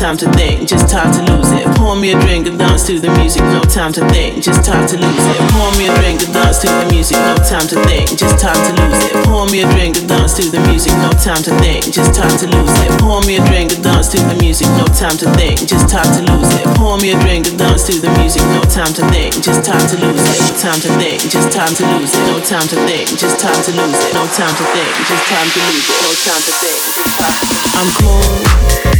time to think, just time to lose it. Pour me a drink and dance to the music, no time to think, just time to lose it. Pour me a drink and dance to the music, no time to think, just time to lose it. Pour me a drink and dance to the music, no time to think, just time to lose it. Pour me a drink and dance to the music, no time to think, just time to lose it. Pour me a drink and dance to the music, no time to think, just time to lose it. No time to think, just time to lose it. No time to think, just time to lose it. No time to think, just time to lose it. No time to think, just time. I'm cold.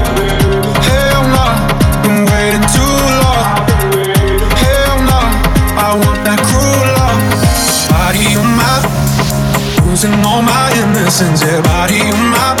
My innocence, yeah, body on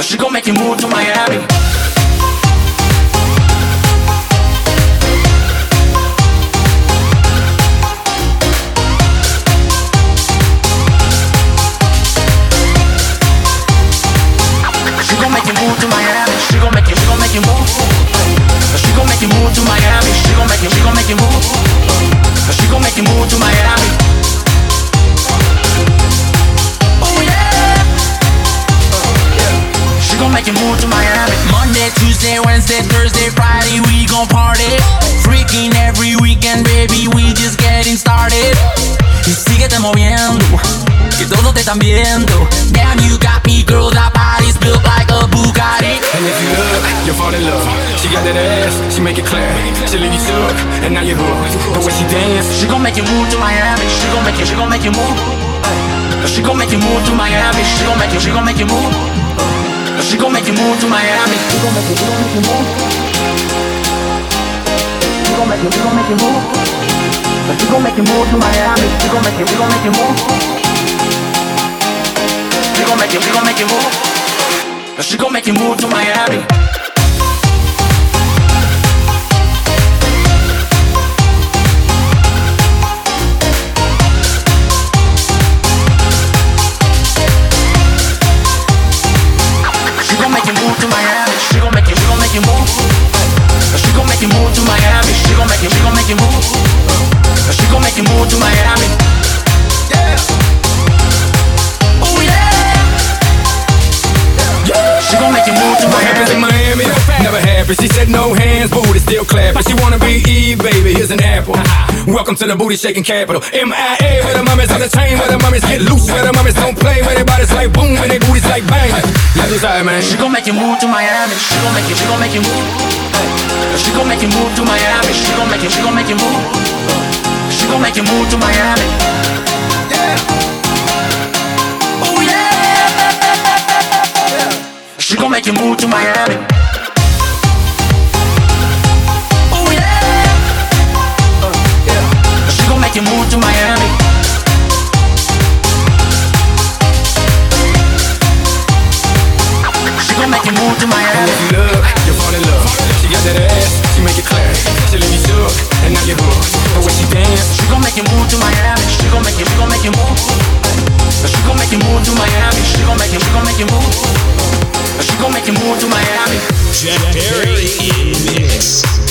She gon' make you move to Miami. Make it clap. She leave you and now you're hooked. The way she dance, she gon' make you move to Miami. She gon' make you, she gon' make you move. She gon' make you move to Miami. She gon' make you, she gon' make you move. She gon' make you move to Miami. She gon' make you, she gon' make you move. She gon' make you, she gon' make you move. She gon' make you move to Miami. She gon' make you, she gon' make you move. She gon' make you, she gon' make you move. She gon' make you move to Miami. To Miami. She gon' make you, she gon' make you move. She gon' make you move to Miami. She gon' make you, she gon' make you move. She gon' make you move to Miami. Yeah. Oh yeah. Yeah. She gon' make you move to Miami? Happens. She said no hands, booty still clapping. She wanna be Eve, baby. Here's an apple. Uh-huh. Welcome to the booty shaking capital. MIA, where the mummies on the chain, where the mummies get loose, where the mummies don't play, where their bodies like boom, and their booties like bang. Let's decide, man. She gon' make you move to Miami. She gon' make you, she gon' make you move. She gon' make you move to Miami. She gon' make you, she gon' make you move. She gon' make you move to Miami. Yeah. She gon' make you move to Miami. Make you move to Miami. She gon' make you move to Miami. If you look, you'll fall in love. She got that ass, she make it clap. She leave you shook, and now you're hooked. The way she dance, She gon' make you move to Miami. She gon' make you, she gon' make you move. She gon' make you move to Miami. She gon' make you, she gon' make you move. She gon' make you move to Miami. Jack Perry in mix.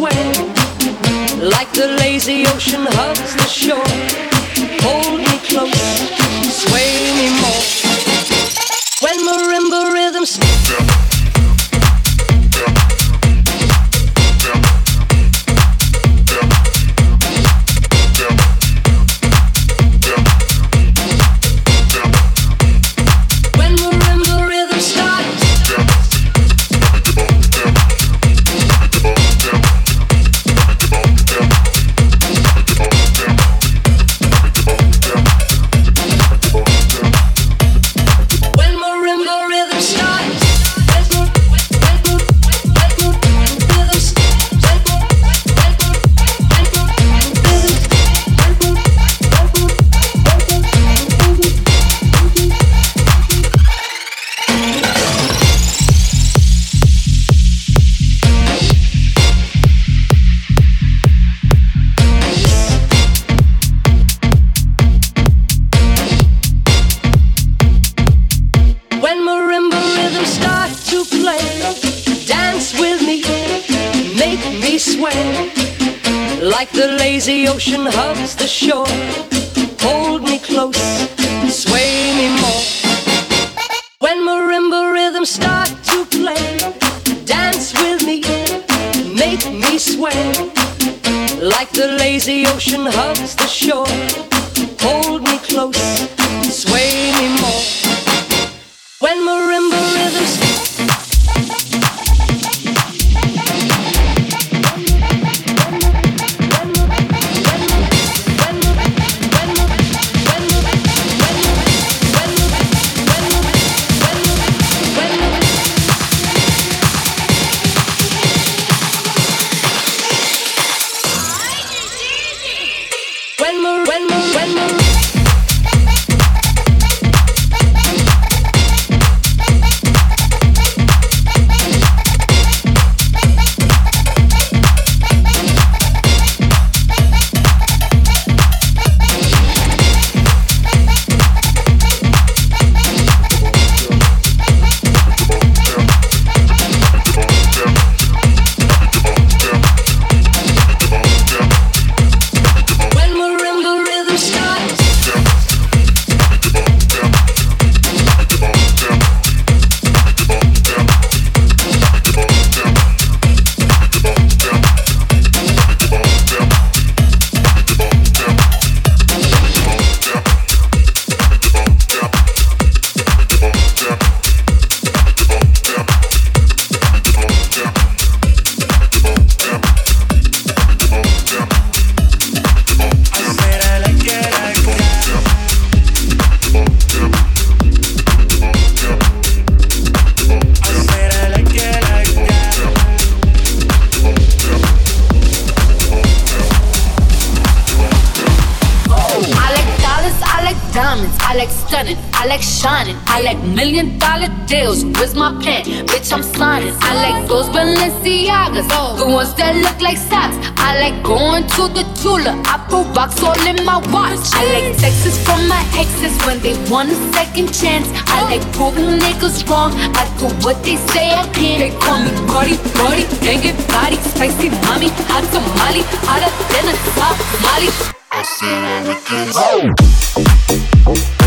way, like the lazy ocean hugs the shore. Hold me close, sway me more. When marimba rhythms. wrong. I do what they say I can. They call me party, Cardi, banging body, spicy mommy, hot tamale, hotter than a top Molly. I said I would get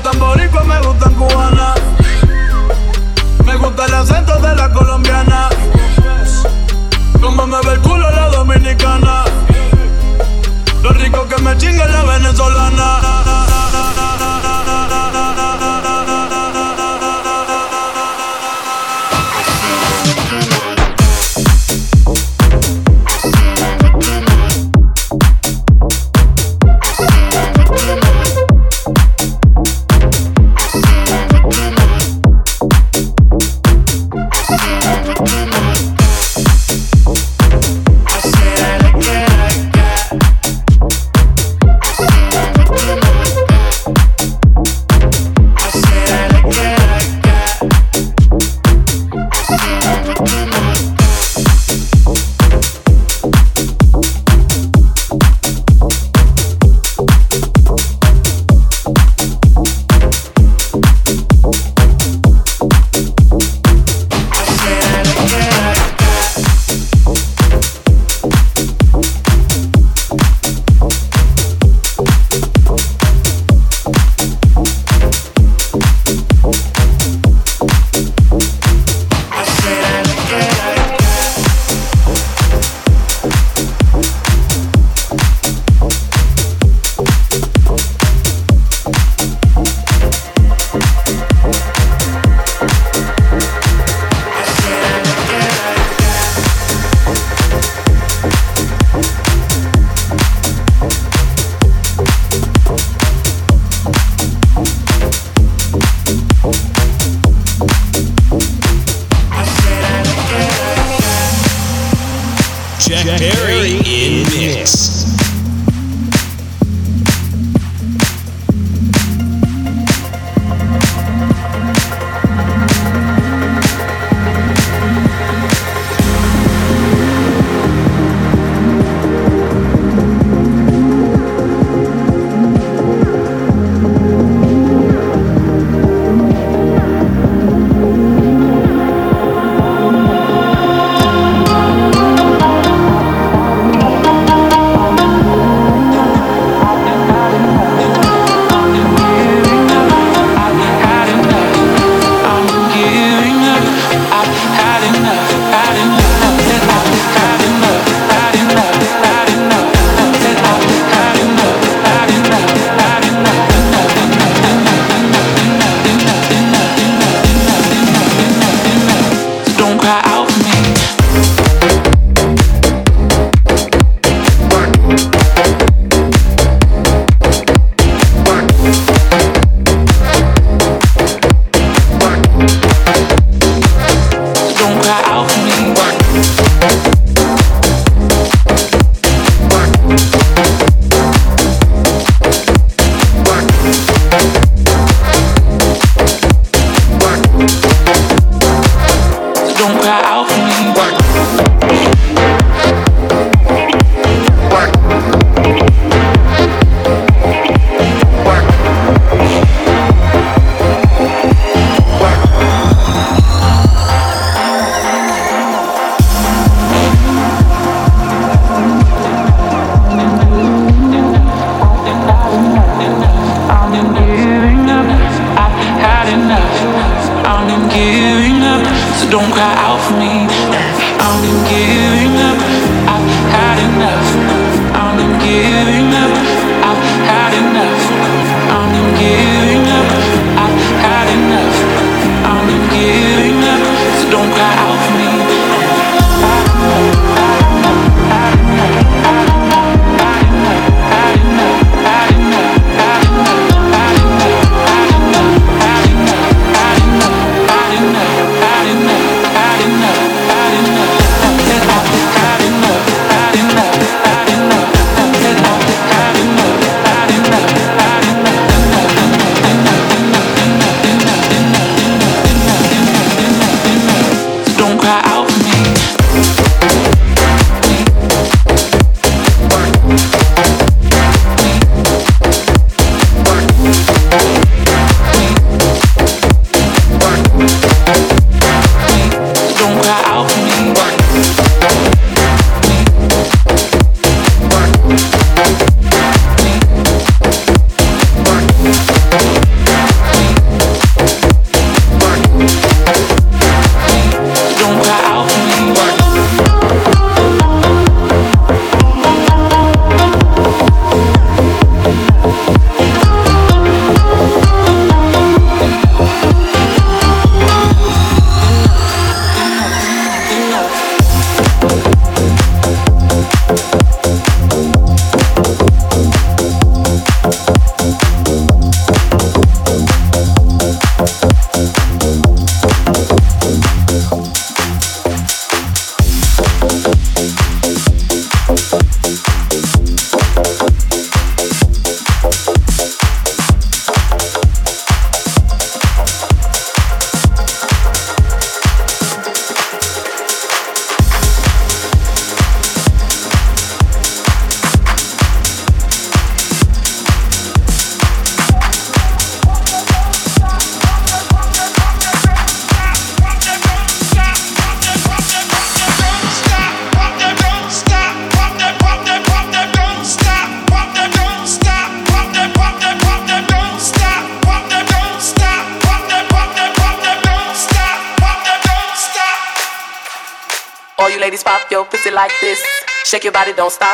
Me gustan boricuas, me gustan cubanas. Me gusta el acento de la colombiana. Como me ve el culo la dominicana. Lo rico que me chinga la venezolana. Jack, Jack in mix. mix.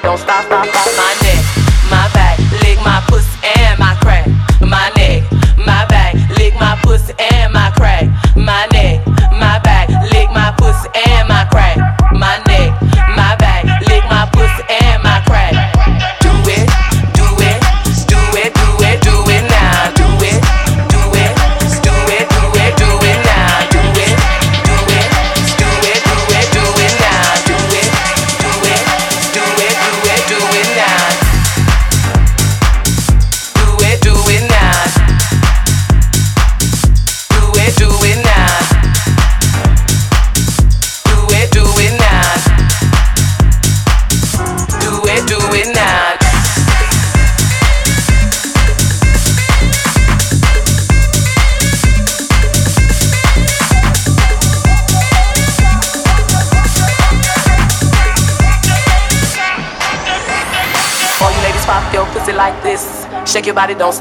don't stop, stop, stop.